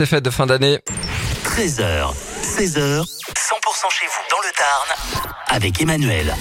C'est fête de fin d'année. 13h, 16h, 100% chez vous dans le Tarn avec Emmanuel.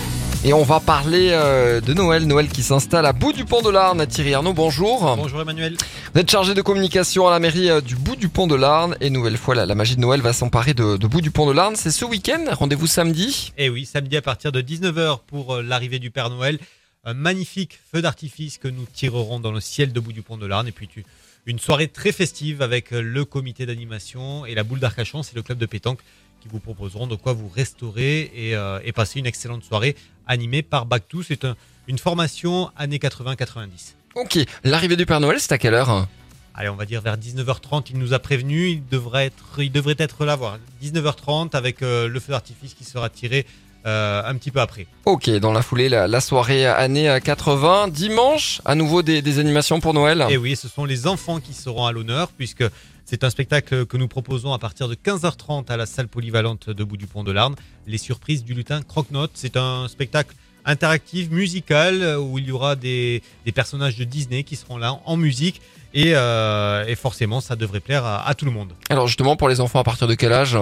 Et on va parler euh, de Noël. Noël qui s'installe à bout du pont de l'Arne. Thierry Arnaud, bonjour. Bonjour Emmanuel. Vous êtes chargé de communication à la mairie euh, du bout du pont de l'Arne. Et nouvelle fois, la, la magie de Noël va s'emparer de, de bout du pont de l'Arne. C'est ce week-end. Rendez-vous samedi. Et Eh oui, samedi à partir de 19h pour euh, l'arrivée du Père Noël. Un magnifique feu d'artifice que nous tirerons dans le ciel de bout du pont de l'Arne. Et puis tu- une soirée très festive avec euh, le comité d'animation et la boule d'Arcachon, c'est le club de pétanque qui vous proposeront de quoi vous restaurer et, euh, et passer une excellente soirée animée par Bac2. C'est un- une formation années 80-90. Ok. L'arrivée du Père Noël, c'est à quelle heure? Allez, on va dire vers 19h30, il nous a prévenu, il devrait être, il devrait être là, voilà. 19h30 avec euh, le feu d'artifice qui sera tiré euh, un petit peu après. Ok. Dans la foulée, la, la soirée année euh, 80. Dimanche, à nouveau des, des animations pour Noël. Et oui, ce sont les enfants qui seront à l'honneur puisque c'est un spectacle que nous proposons à partir de 15h30 à la salle polyvalente de Bout du Pont de l'Arne. Les surprises du lutin Croque-Note. C'est un spectacle interactif, musical, où il y aura des, des personnages de Disney qui seront là en musique. Et, euh, et forcément, ça devrait plaire à, à tout le monde. Alors justement, pour les enfants, à partir de quel âge?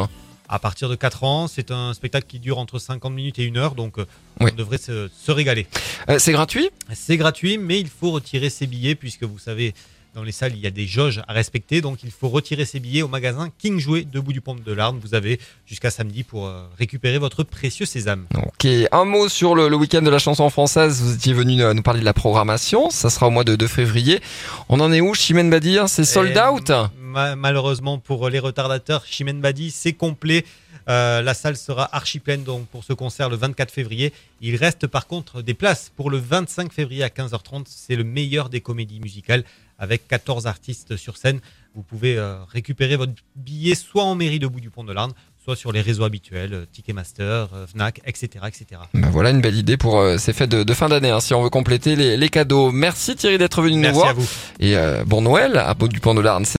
À partir de 4 ans, c'est un spectacle qui dure entre 50 minutes et 1 heure, donc euh, Oui. on devrait se, se régaler. Euh, C'est gratuit? C'est gratuit, mais il faut retirer ses billets puisque vous savez, dans les salles, il y a des jauges à respecter. Donc il faut retirer ses billets au magasin King Jouet de Bout du Pont de l'Arne. Vous avez jusqu'à samedi pour euh, récupérer votre précieux sésame. Ok, un mot sur le, le week-end de la chanson française. Vous étiez venu nous parler de la programmation. Ça sera au mois de, de février. On en est où, Chimène Badir? C'est sold out? Ma- Malheureusement pour les retardateurs, Chimène Badi, c'est complet. Euh, la salle sera archi pleine donc pour ce concert le 24 février. Il reste par contre des places pour le 25 février à 15h30. C'est le meilleur des comédies musicales avec 14 artistes sur scène. Vous pouvez euh, récupérer votre billet soit en mairie de Bout du Pont de l'Arne, soit sur les réseaux habituels, euh, Ticketmaster, euh, Fnac, etc. etc. Ben voilà une belle idée pour euh, ces fêtes de, de fin d'année, hein, si on veut compléter les, les cadeaux. Merci Thierry d'être venu nous Merci voir. à vous. Et euh, bon Noël à Beau du Pont de l'Arne.